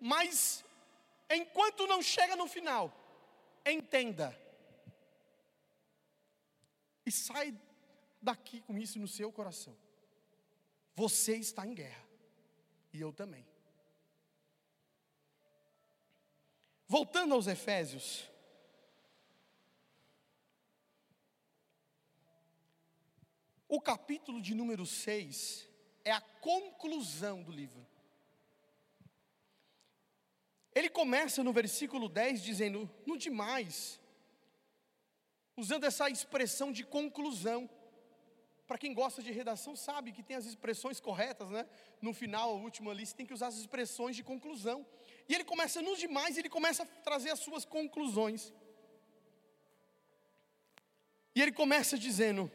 Mas enquanto não chega no final, entenda. E sai daqui com isso no seu coração. Você está em guerra. E eu também. Voltando aos Efésios. O capítulo de número 6 é a conclusão do livro. Ele começa no versículo 10 dizendo: No demais, usando essa expressão de conclusão. Para quem gosta de redação, sabe que tem as expressões corretas, né? No final, a última ali, você tem que usar as expressões de conclusão. E ele começa no demais, ele começa a trazer as suas conclusões. E ele começa dizendo: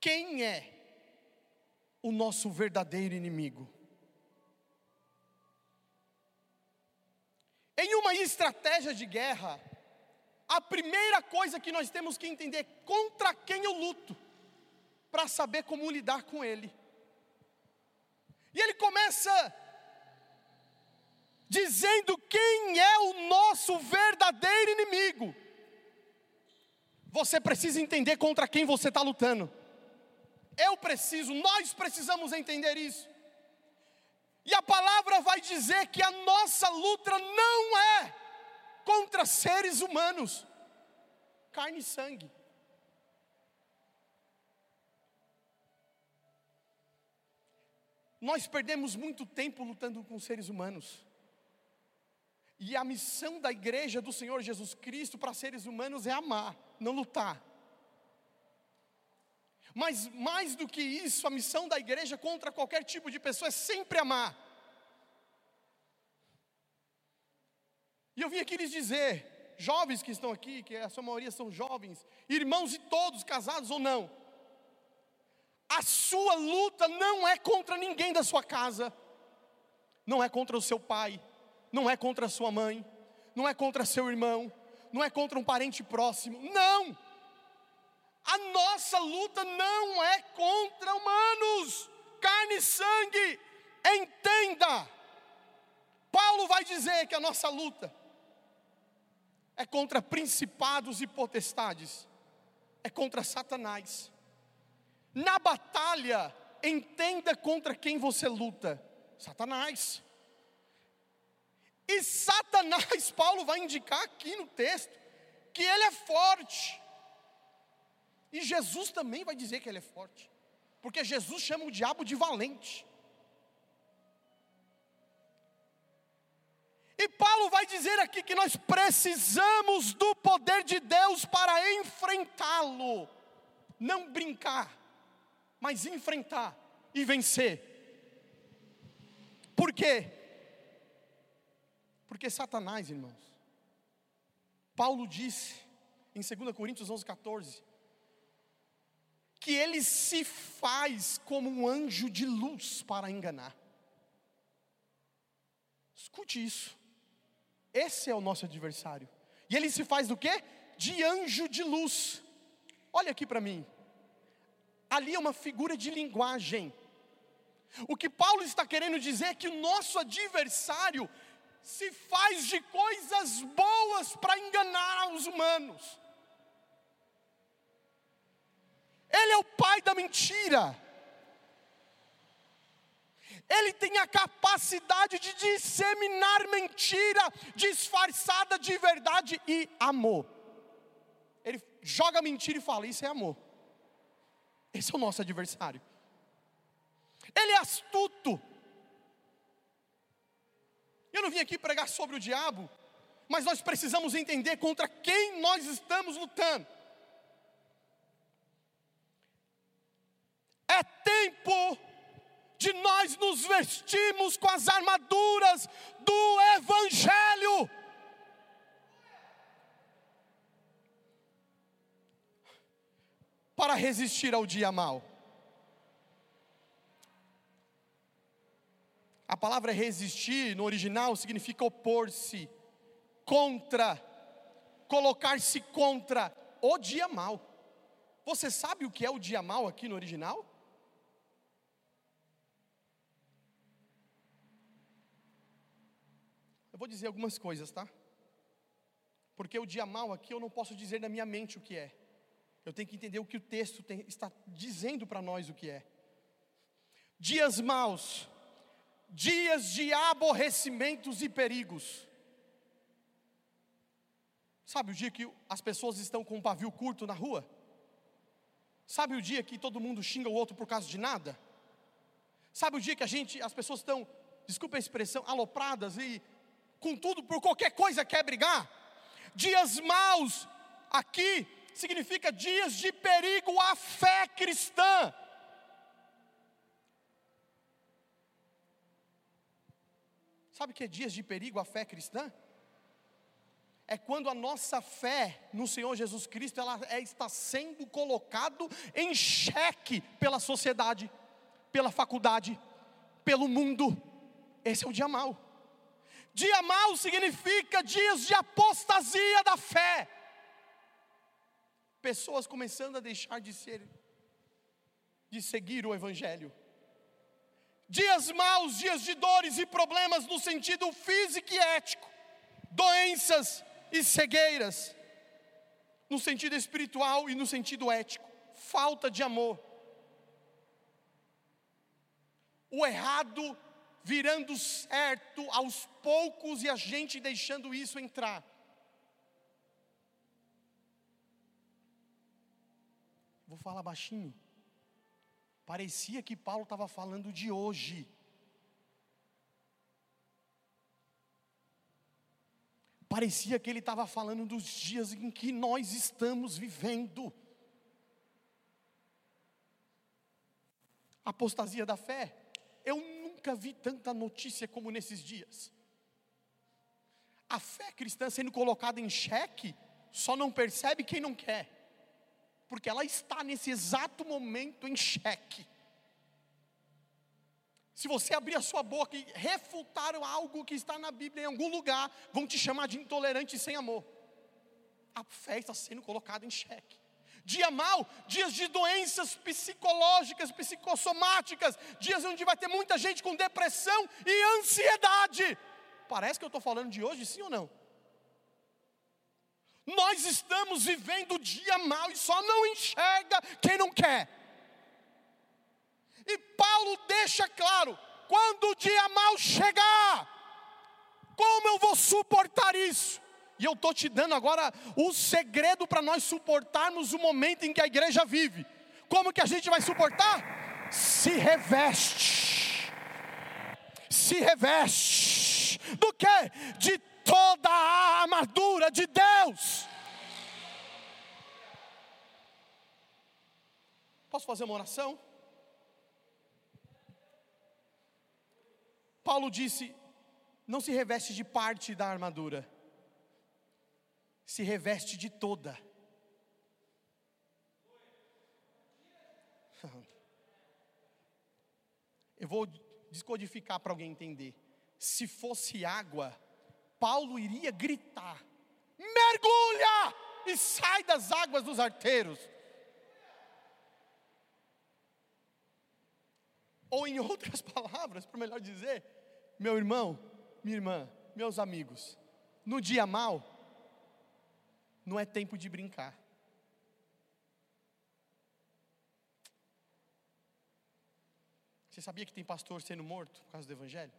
Quem é o nosso verdadeiro inimigo? Em uma estratégia de guerra, a primeira coisa que nós temos que entender é contra quem eu luto, para saber como lidar com ele. E ele começa dizendo quem é o nosso verdadeiro inimigo. Você precisa entender contra quem você está lutando. Eu preciso, nós precisamos entender isso. E a palavra vai dizer que a nossa luta não é contra seres humanos, carne e sangue. Nós perdemos muito tempo lutando com seres humanos. E a missão da igreja do Senhor Jesus Cristo para seres humanos é amar, não lutar. Mas mais do que isso, a missão da igreja contra qualquer tipo de pessoa é sempre amar. E eu vim aqui lhes dizer, jovens que estão aqui, que a sua maioria são jovens, irmãos e todos, casados ou não, a sua luta não é contra ninguém da sua casa, não é contra o seu pai, não é contra a sua mãe, não é contra seu irmão, não é contra um parente próximo, não. A nossa luta não é contra humanos, carne e sangue, entenda. Paulo vai dizer que a nossa luta é contra principados e potestades, é contra Satanás. Na batalha, entenda contra quem você luta: Satanás. E Satanás, [laughs] Paulo vai indicar aqui no texto, que ele é forte. E Jesus também vai dizer que ele é forte, porque Jesus chama o diabo de valente. E Paulo vai dizer aqui que nós precisamos do poder de Deus para enfrentá-lo, não brincar mas enfrentar e vencer. Por quê? Porque Satanás, irmãos, Paulo disse em 2 Coríntios 11, 14, que ele se faz como um anjo de luz para enganar. Escute isso. Esse é o nosso adversário. E ele se faz do quê? De anjo de luz. Olha aqui para mim ali é uma figura de linguagem. O que Paulo está querendo dizer é que o nosso adversário se faz de coisas boas para enganar os humanos. Ele é o pai da mentira. Ele tem a capacidade de disseminar mentira disfarçada de verdade e amor. Ele joga mentira e fala: Isso é amor. Esse é o nosso adversário. Ele é astuto. Eu não vim aqui pregar sobre o diabo, mas nós precisamos entender contra quem nós estamos lutando. É tempo de nós nos vestirmos com as armaduras do Evangelho. para resistir ao dia mal. A palavra resistir no original significa opor-se, contra, colocar-se contra o dia mal. Você sabe o que é o dia mal aqui no original? Eu vou dizer algumas coisas, tá? Porque o dia mal aqui eu não posso dizer na minha mente o que é. Eu tenho que entender o que o texto tem, está dizendo para nós o que é. Dias maus, dias de aborrecimentos e perigos. Sabe o dia que as pessoas estão com um pavio curto na rua? Sabe o dia que todo mundo xinga o outro por causa de nada? Sabe o dia que a gente, as pessoas estão, desculpa a expressão, alopradas e com tudo por qualquer coisa quer brigar? Dias maus aqui significa dias de perigo à fé cristã. Sabe o que é dias de perigo à fé cristã? é quando a nossa fé no Senhor Jesus Cristo ela é, está sendo colocado em xeque pela sociedade, pela faculdade, pelo mundo. Esse é o dia mau. Dia mau significa dias de apostasia da fé. Pessoas começando a deixar de ser, de seguir o Evangelho. Dias maus, dias de dores e problemas no sentido físico e ético, doenças, e cegueiras, no sentido espiritual e no sentido ético, falta de amor. O errado virando certo aos poucos e a gente deixando isso entrar. Vou falar baixinho. Parecia que Paulo estava falando de hoje. Parecia que ele estava falando dos dias em que nós estamos vivendo. Apostasia da fé. Eu nunca vi tanta notícia como nesses dias. A fé cristã sendo colocada em xeque, só não percebe quem não quer, porque ela está nesse exato momento em xeque. Se você abrir a sua boca e refutar algo que está na Bíblia em algum lugar, vão te chamar de intolerante e sem amor. A fé está sendo colocada em xeque. Dia mal, dias de doenças psicológicas, psicossomáticas, dias onde vai ter muita gente com depressão e ansiedade. Parece que eu estou falando de hoje, sim ou não? Nós estamos vivendo o dia mal e só não enxerga quem não quer. E Paulo deixa claro: quando o dia mal chegar, como eu vou suportar isso? E eu estou te dando agora o segredo para nós suportarmos o momento em que a igreja vive. Como que a gente vai suportar? Se reveste. Se reveste. Do que? De toda a armadura de Deus. Posso fazer uma oração? Paulo disse: não se reveste de parte da armadura, se reveste de toda. [laughs] Eu vou descodificar para alguém entender. Se fosse água, Paulo iria gritar: mergulha e sai das águas dos arteiros. Ou em outras [laughs] palavras, para melhor dizer, meu irmão, minha irmã, meus amigos, no dia mal, não é tempo de brincar. Você sabia que tem pastor sendo morto por causa do Evangelho?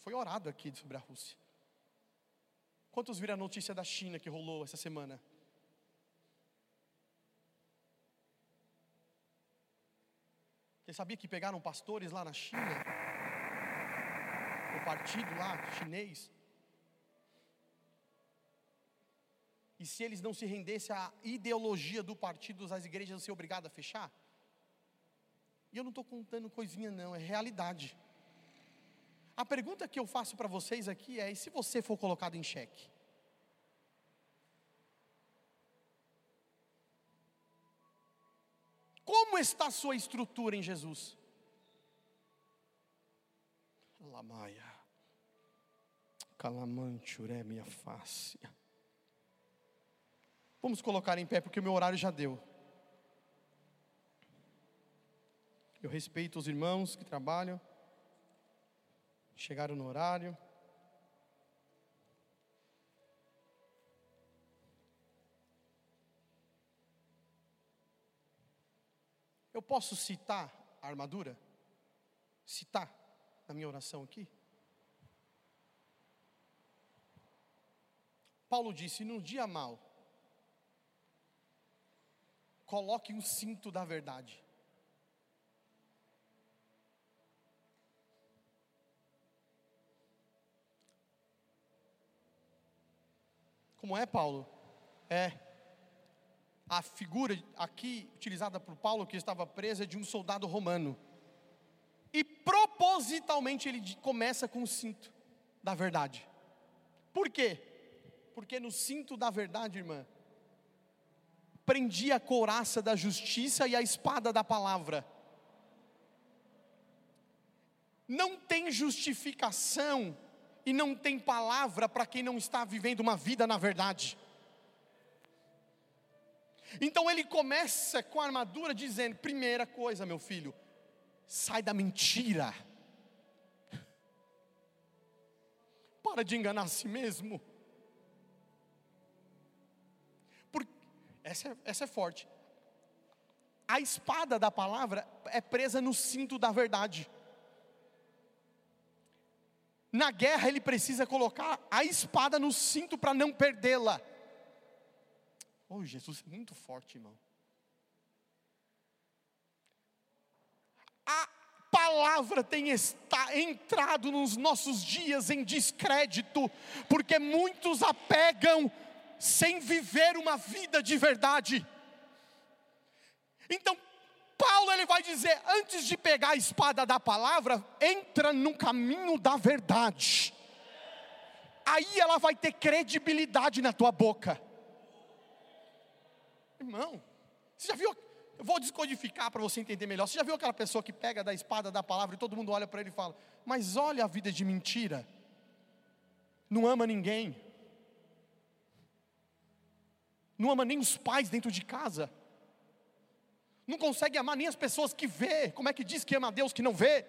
Foi orado aqui sobre a Rússia. Quantos viram a notícia da China que rolou essa semana? Você sabia que pegaram pastores lá na China? O partido lá chinês. E se eles não se rendessem à ideologia do partido, as igrejas iam ser obrigadas a fechar? E eu não estou contando coisinha, não, é realidade. A pergunta que eu faço para vocês aqui é: e se você for colocado em xeque? Como está a sua estrutura em Jesus? Lamaia, calamante, minha face. Vamos colocar em pé, porque o meu horário já deu. Eu respeito os irmãos que trabalham, chegaram no horário. Eu posso citar a armadura? Citar na minha oração aqui? Paulo disse: no dia mal, coloque um cinto da verdade. Como é, Paulo? É a figura aqui utilizada por Paulo, que estava presa, é de um soldado romano. E propositalmente ele começa com o cinto da verdade. Por quê? Porque no cinto da verdade, irmã, prendia a couraça da justiça e a espada da palavra. Não tem justificação e não tem palavra para quem não está vivendo uma vida na verdade. Então ele começa com a armadura dizendo: primeira coisa, meu filho, sai da mentira. [laughs] Para de enganar a si mesmo. Essa, é, essa é forte. A espada da palavra é presa no cinto da verdade. Na guerra ele precisa colocar a espada no cinto para não perdê-la. Oh, Jesus é muito forte, irmão. A palavra tem está, entrado nos nossos dias em descrédito, porque muitos a pegam sem viver uma vida de verdade. Então, Paulo ele vai dizer, antes de pegar a espada da palavra, entra no caminho da verdade. Aí ela vai ter credibilidade na tua boca. Irmão, você já viu? Eu vou descodificar para você entender melhor. Você já viu aquela pessoa que pega da espada da palavra e todo mundo olha para ele e fala: Mas olha a vida de mentira. Não ama ninguém. Não ama nem os pais dentro de casa. Não consegue amar nem as pessoas que vê. Como é que diz que ama a Deus que não vê?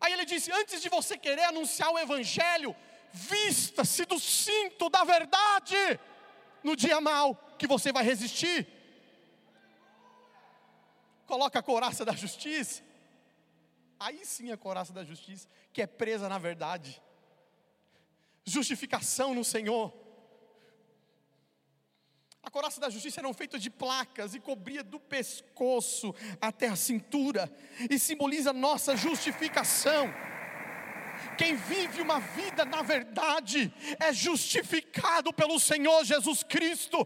Aí ele disse: Antes de você querer anunciar o Evangelho, vista-se do cinto da verdade no dia mal que você vai resistir. Coloca a coraça da justiça. Aí sim a coraça da justiça, que é presa na verdade. Justificação no Senhor. A coraça da justiça eram feitas de placas e cobria do pescoço até a cintura e simboliza nossa justificação. Quem vive uma vida na verdade é justificado pelo Senhor Jesus Cristo.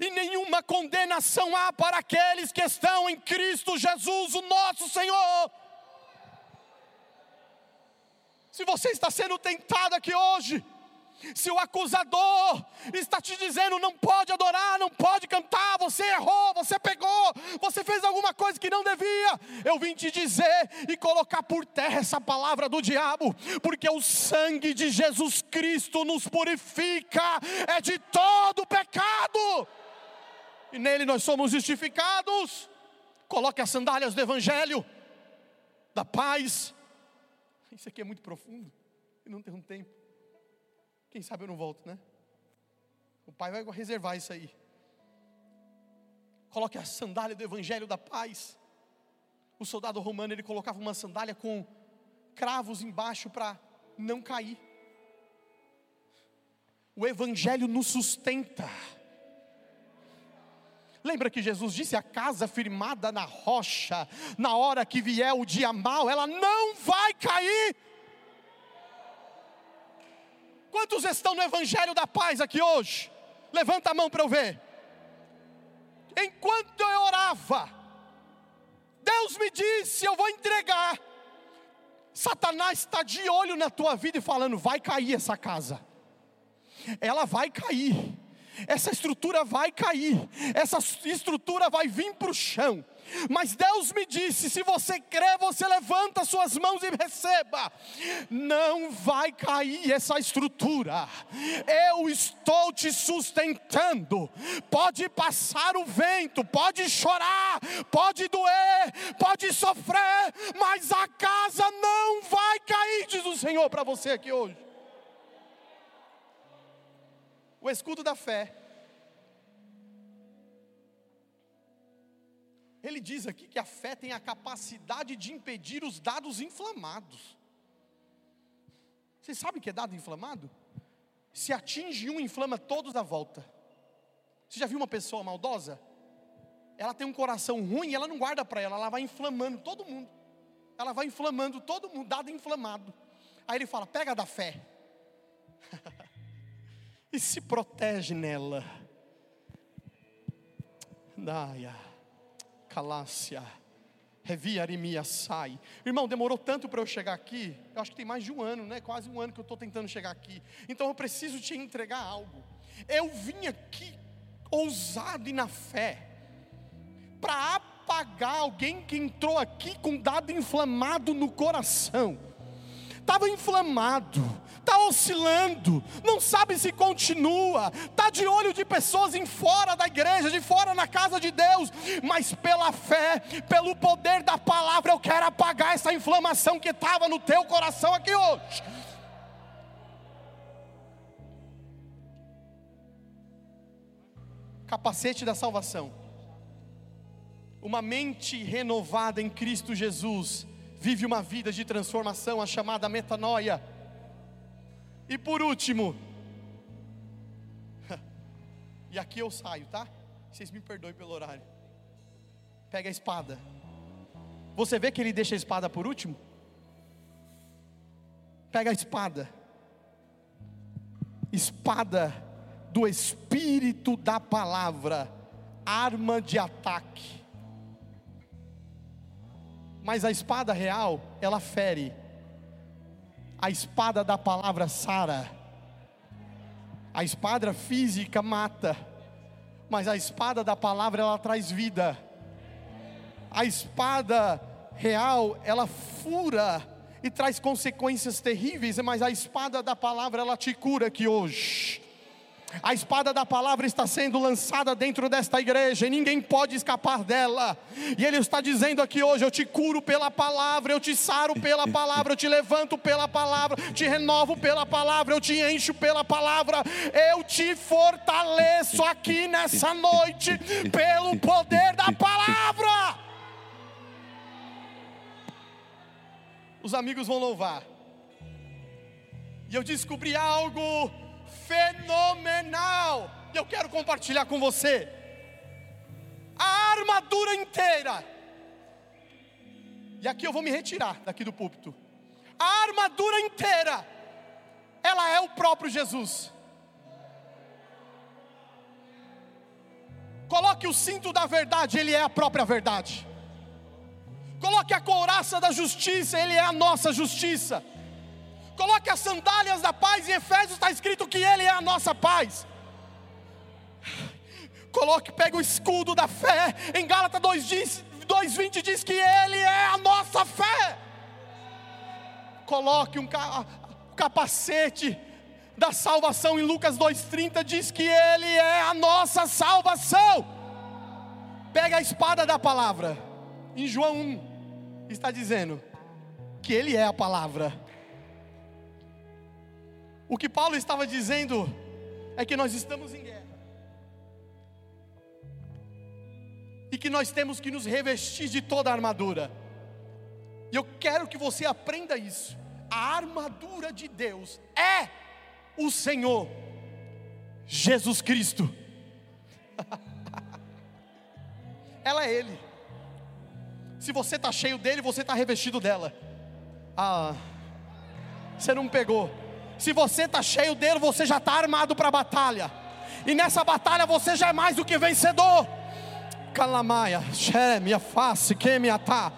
E nenhuma condenação há para aqueles que estão em Cristo Jesus, o nosso Senhor. Se você está sendo tentado aqui hoje, se o acusador está te dizendo não pode adorar, não pode cantar, você errou, você pegou, você fez alguma coisa que não devia, eu vim te dizer e colocar por terra essa palavra do diabo, porque o sangue de Jesus Cristo nos purifica, é de todo pecado, e nele nós somos justificados. Coloque as sandálias do Evangelho, da paz. [laughs] Isso aqui é muito profundo, e não tem um tempo. Quem sabe eu não volto, né? O pai vai reservar isso aí. Coloque a sandália do evangelho da paz. O soldado romano ele colocava uma sandália com cravos embaixo para não cair. O evangelho nos sustenta. Lembra que Jesus disse: a casa firmada na rocha, na hora que vier o dia mal, ela não vai cair. Quantos estão no Evangelho da Paz aqui hoje? Levanta a mão para eu ver. Enquanto eu orava, Deus me disse: Eu vou entregar. Satanás está de olho na tua vida e falando: Vai cair essa casa, ela vai cair, essa estrutura vai cair, essa estrutura vai vir para o chão. Mas Deus me disse: se você crê, você levanta suas mãos e receba. Não vai cair essa estrutura. Eu estou te sustentando. Pode passar o vento, pode chorar, pode doer, pode sofrer, mas a casa não vai cair, diz o Senhor para você aqui hoje. O escudo da fé Ele diz aqui que a fé tem a capacidade de impedir os dados inflamados. Você sabe o que é dado inflamado? Se atinge um, inflama todos à volta. Você já viu uma pessoa maldosa? Ela tem um coração ruim e ela não guarda para ela, ela vai inflamando todo mundo. Ela vai inflamando todo mundo, dado inflamado. Aí ele fala: pega da fé. [laughs] e se protege nela. Daia. Calácia. Reviarimia sai. Irmão, demorou tanto para eu chegar aqui. Eu acho que tem mais de um ano, né? Quase um ano que eu estou tentando chegar aqui. Então eu preciso te entregar algo. Eu vim aqui ousado e na fé para apagar alguém que entrou aqui com dado inflamado no coração. Estava inflamado, está oscilando, não sabe se continua, está de olho de pessoas em fora da igreja, de fora na casa de Deus, mas pela fé, pelo poder da palavra, eu quero apagar essa inflamação que estava no teu coração aqui hoje. Capacete da salvação, uma mente renovada em Cristo Jesus, vive uma vida de transformação, a chamada metanoia e por último, [laughs] e aqui eu saio, tá? Vocês me perdoem pelo horário. Pega a espada. Você vê que ele deixa a espada por último? Pega a espada. Espada do Espírito da palavra, arma de ataque. Mas a espada real, ela fere a espada da palavra sara. A espada física mata, mas a espada da palavra ela traz vida. A espada real, ela fura e traz consequências terríveis, mas a espada da palavra ela te cura aqui hoje. A espada da palavra está sendo lançada dentro desta igreja e ninguém pode escapar dela. E Ele está dizendo aqui hoje: Eu te curo pela palavra, eu te saro pela palavra, eu te levanto pela palavra, te renovo pela palavra, eu te encho pela palavra, eu te fortaleço aqui nessa noite pelo poder da palavra. Os amigos vão louvar. E eu descobri algo fenomenal. Eu quero compartilhar com você a armadura inteira. E aqui eu vou me retirar daqui do púlpito. A armadura inteira, ela é o próprio Jesus. Coloque o cinto da verdade, ele é a própria verdade. Coloque a couraça da justiça, ele é a nossa justiça. Coloque as sandálias da paz, em Efésios está escrito que Ele é a nossa paz. Coloque, pega o escudo da fé, em Gálatas 2,20 diz que Ele é a nossa fé. Coloque um capacete da salvação, em Lucas 2,30 diz que Ele é a nossa salvação. Pega a espada da palavra, em João 1 está dizendo que Ele é a palavra. O que Paulo estava dizendo é que nós estamos em guerra. E que nós temos que nos revestir de toda a armadura. E eu quero que você aprenda isso. A armadura de Deus é o Senhor Jesus Cristo. [laughs] Ela é Ele. Se você está cheio dele, você está revestido dela. Ah, você não pegou. Se você está cheio dele, você já está armado para a batalha. E nessa batalha você já é mais do que vencedor. Calamaia, minha face, que me atá.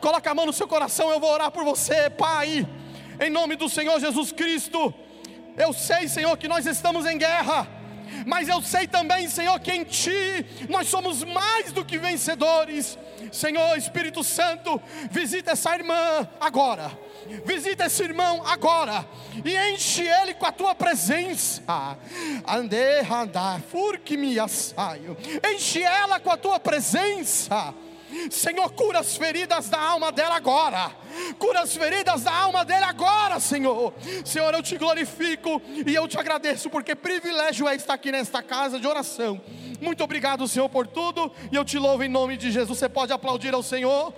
Coloca a mão no seu coração, eu vou orar por você, Pai. Em nome do Senhor Jesus Cristo. Eu sei, Senhor, que nós estamos em guerra. Mas eu sei também, Senhor, que em Ti nós somos mais do que vencedores. Senhor Espírito Santo, visita essa irmã agora Visita esse irmão agora e enche ele com a tua presença. Ande, andar, furque-me saio. Enche ela com a tua presença. Senhor, cura as feridas da alma dela agora. Cura as feridas da alma dele agora, Senhor. Senhor, eu te glorifico e eu te agradeço, porque privilégio é estar aqui nesta casa de oração. Muito obrigado, Senhor, por tudo. E eu te louvo em nome de Jesus. Você pode aplaudir ao Senhor.